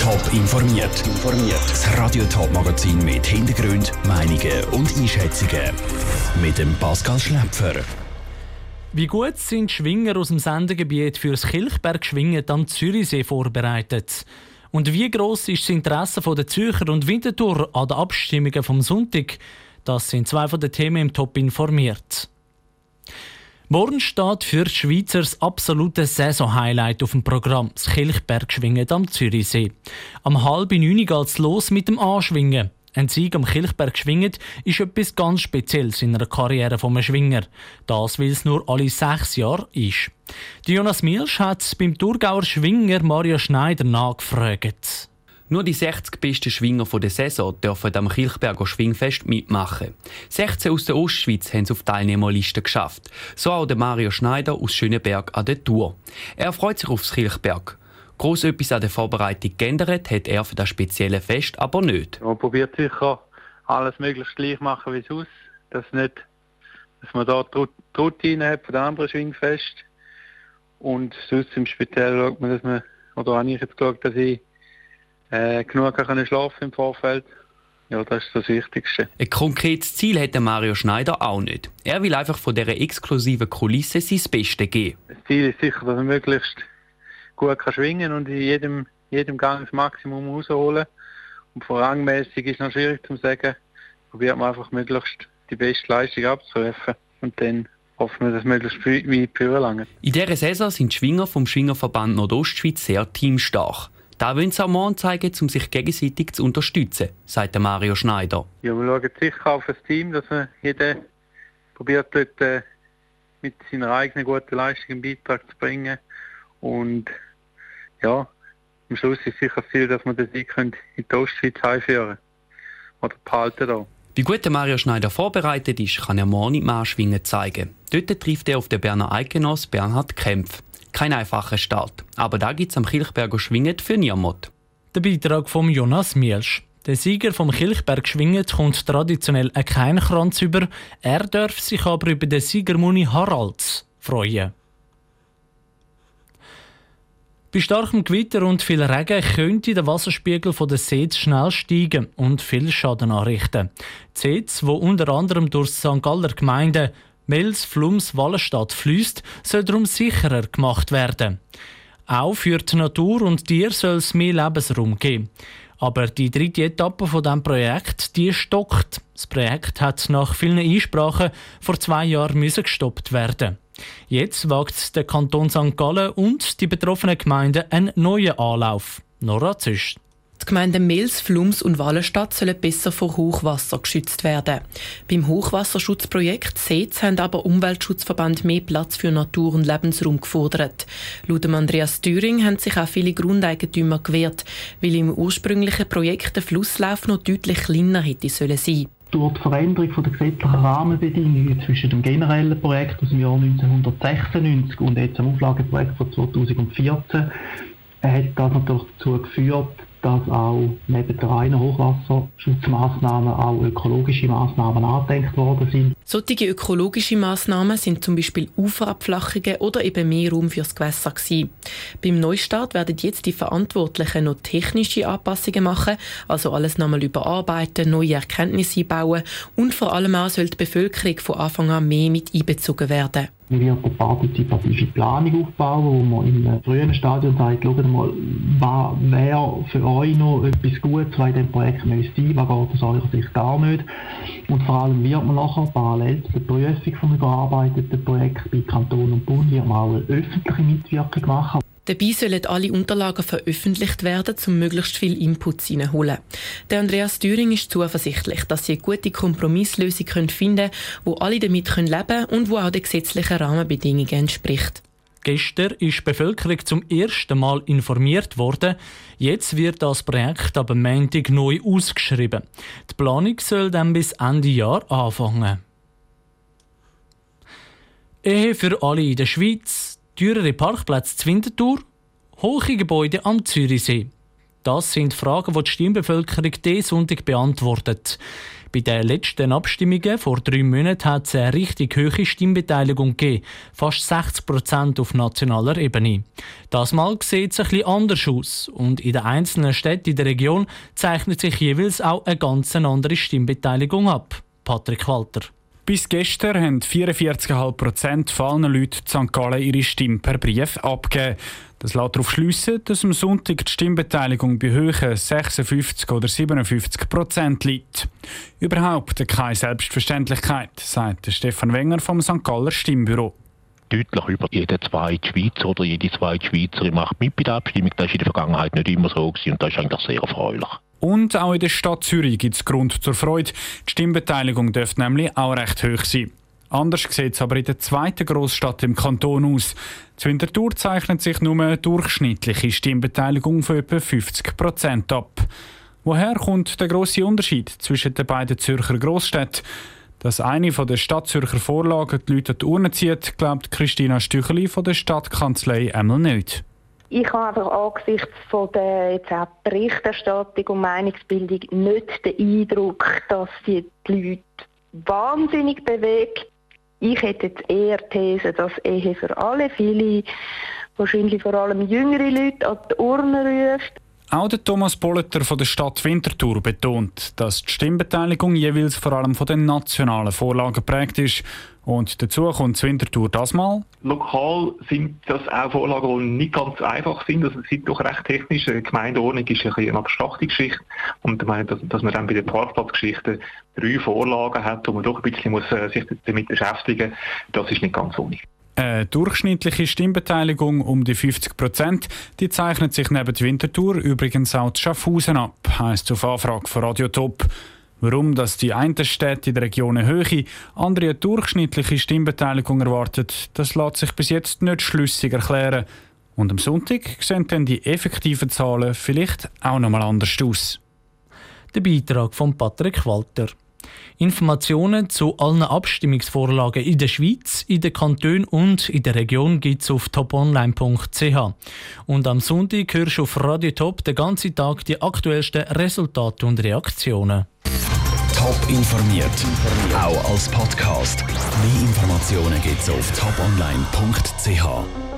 Top informiert. Das Radio Top Magazin mit Hintergrund, Meinungen und Einschätzungen mit dem Pascal Schläpfer. Wie gut sind Schwinger aus dem Sendegebiet für das Kilchberg-Schwingen am Zürichsee vorbereitet? Und wie groß ist das Interesse der Zürcher und Winterthur an den Abstimmungen vom Sonntag? Das sind zwei von den Themen im Top informiert. Morgen steht für die Schweizer absolute Saison-Highlight auf dem Programm, das Kilchbergschwingen am Zürichsee. Am halben neun es los mit dem Anschwingen. Ein Sieg am Kilchberg schwingen ist etwas ganz Spezielles in einer Karriere vom Schwinger. Das, weil es nur alle sechs Jahre ist. Die Jonas Milsch hat beim Thurgauer Schwinger Mario Schneider nachgefragt. Nur die 60 besten Schwinger der Saison dürfen am Kilchberger Schwingfest mitmachen. 16 aus der Ostschweiz haben es auf Teilnehmerliste geschafft. So auch der Mario Schneider aus Schöneberg an der Tour. Er freut sich aufs Kilchberg. Groß etwas an der Vorbereitung geändert hat er für das spezielle Fest aber nicht. Man probiert sicher alles möglichst gleich machen wie sonst. Dass, nicht, dass man da die Routine hat von den anderen Schwingfest. Und sonst im Speziellen schaut man, dass man, oder habe ich jetzt geschaut, dass ich äh, genug können schlafen im Vorfeld. Ja, das ist das Wichtigste. Ein konkretes Ziel hat Mario Schneider auch nicht. Er will einfach von dieser exklusiven Kulisse sein Bestes geben. Das Ziel ist sicher, dass er möglichst gut kann schwingen und in jedem, jedem Gang das Maximum rausholen. Und vorrangmäßig ist noch schwierig zu sagen. Probiert man einfach möglichst die beste Leistung abzurufen und dann hoffen wir, dass möglichst weit führen In dieser Saison sind die Schwinger vom Schwingerverband Nordostschweiz sehr teamstark. Da wollen sie auch morgen zeigen, um sich gegenseitig zu unterstützen, sagt Mario Schneider. Ja, wir schauen sicher auf das Team, dass man jeder probiert, dort äh, mit seiner eigenen guten Leistung einen Beitrag zu bringen. Und ja, am Schluss ist sicher Ziel, dass wir den Sieg in die Ostschweiz einführen oder behalten da. Wie gut der Mario Schneider vorbereitet ist, kann er morgen im Marschwingen zeigen. Dort trifft er auf den Berner Eidgenoss Bernhard Kempf. Kein einfacher Start, aber da gibt es am Kilchberger Schwinget für niemand. Der Beitrag von Jonas Mielsch. Der Sieger vom Kilchberg Schwinget kommt traditionell keinen Kranz über. Er darf sich aber über den Siegermuni Haralds freuen. Bei starkem Gewitter und viel Regen könnte der Wasserspiegel von der Seetz schnell steigen und viel Schaden anrichten. Die Seetz, wo unter anderem durch St. Galler Gemeinden Mels, Flums, Wallenstadt fließt, soll darum sicherer gemacht werden. Auch für die Natur und Tiere soll es mehr Lebensraum geben. Aber die dritte Etappe von dem Projekt, die stockt. Das Projekt hat nach vielen Einsprachen vor zwei Jahren gestoppt werden. Jetzt wagt der Kanton St. Gallen und die betroffenen Gemeinden einen neuen Anlauf. Nora Züst. Die Gemeinden Mels, Flums und Wallenstadt sollen besser vor Hochwasser geschützt werden. Beim Hochwasserschutzprojekt SEZ haben aber Umweltschutzverband mehr Platz für Natur- und Lebensraum gefordert. Laut Andreas Thüring haben sich auch viele Grundeigentümer gewehrt, weil im ursprünglichen Projekt der Flusslauf noch deutlich kleiner hätte sollen sein durch die Veränderung der gesetzlichen Rahmenbedingungen zwischen dem generellen Projekt aus dem Jahr 1996 und jetzt dem Auflageprojekt von 2014 hat das natürlich dazu geführt, dass auch neben der reinen Hochwasserschutzmaßnahmen auch ökologische Maßnahmen angedenkt worden sind. Solche ökologische Maßnahmen sind zum Beispiel Uferabflachungen oder eben mehr Raum fürs Gewässer gewesen. Beim Neustart werden jetzt die Verantwortlichen noch technische Anpassungen machen, also alles nochmal überarbeiten, neue Erkenntnisse einbauen und vor allem auch soll die Bevölkerung von Anfang an mehr mit einbezogen werden. Wir werden eine partizipative Planung aufbauen, wo man im frühen Stadium sagt, schaut mal, was wäre für euch noch etwas Gutes, was in diesem Projekt müsste sein, was geht aus eurer Sicht gar nicht. Und vor allem wird man nachher parallel zu der Prüfung von einem gearbeiteten Projekt bei Kanton und Bund wird man auch eine öffentliche Mitwirkung machen. Dabei sollen alle Unterlagen veröffentlicht werden, um möglichst viel Input reinholen. Der Andreas Thüring ist zuversichtlich, dass sie eine gute Kompromisslösung finden können, wo alle damit leben können und wo auch den gesetzlichen Rahmenbedingungen entspricht. Gestern ist die Bevölkerung zum ersten Mal informiert worden. Jetzt wird das Projekt aber Montag neu ausgeschrieben. Die Planung soll dann bis Ende Jahr anfangen. Ehe für alle in der Schweiz teurere Parkplätze zu Winterthur, hohe Gebäude am Zürichsee. Das sind Fragen, die die Stimmbevölkerung diesen Sonntag beantwortet. Bei den letzten Abstimmungen vor drei Monaten hat es eine richtig hohe Stimmbeteiligung gegeben, fast 60 Prozent auf nationaler Ebene. Das Mal sieht es ein bisschen anders aus und in den einzelnen Städten in der Region zeichnet sich jeweils auch eine ganz andere Stimmbeteiligung ab. Patrick Walter. Bis gestern haben 44,5 Prozent von allen Leuten in St. Gallen ihre Stimme per Brief abgegeben. Das lässt darauf schliessen, dass am Sonntag die Stimmbeteiligung bei höheren 56 oder 57 Prozent liegt. Überhaupt keine Selbstverständlichkeit, sagt Stefan Wenger vom St. Galler Stimmbüro deutlich über jede zweite Schweizer oder jede zweite Schweizerin macht mit bei der Abstimmung. Das war in der Vergangenheit nicht immer so gewesen und das ist eigentlich sehr erfreulich. Und auch in der Stadt Zürich gibt es Grund zur Freude. Die Stimmbeteiligung dürfte nämlich auch recht hoch sein. Anders sieht es aber in der zweiten Großstadt im Kanton aus. Zu Winterthur zeichnet sich nur eine durchschnittliche Stimmbeteiligung von etwa 50 Prozent ab. Woher kommt der große Unterschied zwischen den beiden Zürcher Großstädten? Dass eine von der Stadtzürcher Vorlagen die Leute an die Urne zieht, glaubt Christina Stücheli von der Stadtkanzlei einmal nicht. Ich habe einfach angesichts von der jetzt auch Berichterstattung und Meinungsbildung nicht den Eindruck, dass sie die Leute wahnsinnig bewegt. Ich hätte jetzt eher These, dass Ehe für alle viele, wahrscheinlich vor allem jüngere Leute an die Urne ruft. Auch der Thomas Bolleter von der Stadt Winterthur betont, dass die Stimmbeteiligung jeweils vor allem von den nationalen Vorlagen geprägt ist. Und dazu kommt Winterthur das mal. Lokal sind das auch Vorlagen, die nicht ganz einfach sind. Also sind doch recht technisch. Eine Gemeindeordnung ist ein eine abstrakte Geschichte. Und ich meine, dass, dass man dann bei den Parkplatzgeschichten drei Vorlagen hat, wo man doch ein bisschen muss, äh, sich damit beschäftigen muss, das ist nicht ganz ohne. Eine durchschnittliche Stimmbeteiligung um die 50 Prozent, die zeichnet sich neben der Winterthur übrigens auch Schaffhausen ab, heisst auf Anfrage von Radio Top. Warum dass die einen Städte in der Region eine höhere, andere eine durchschnittliche Stimmbeteiligung erwartet, das lässt sich bis jetzt nicht schlüssig erklären. Und am Sonntag sehen dann die effektiven Zahlen vielleicht auch noch mal anders aus. Der Beitrag von Patrick Walter. Informationen zu allen Abstimmungsvorlagen in der Schweiz, in den Kantonen und in der Region gibt es auf toponline.ch. Und am Sonntag hörst du auf Radio Top den ganzen Tag die aktuellsten Resultate und Reaktionen. Top informiert, auch als Podcast. Mehr Informationen gibt es auf toponline.ch.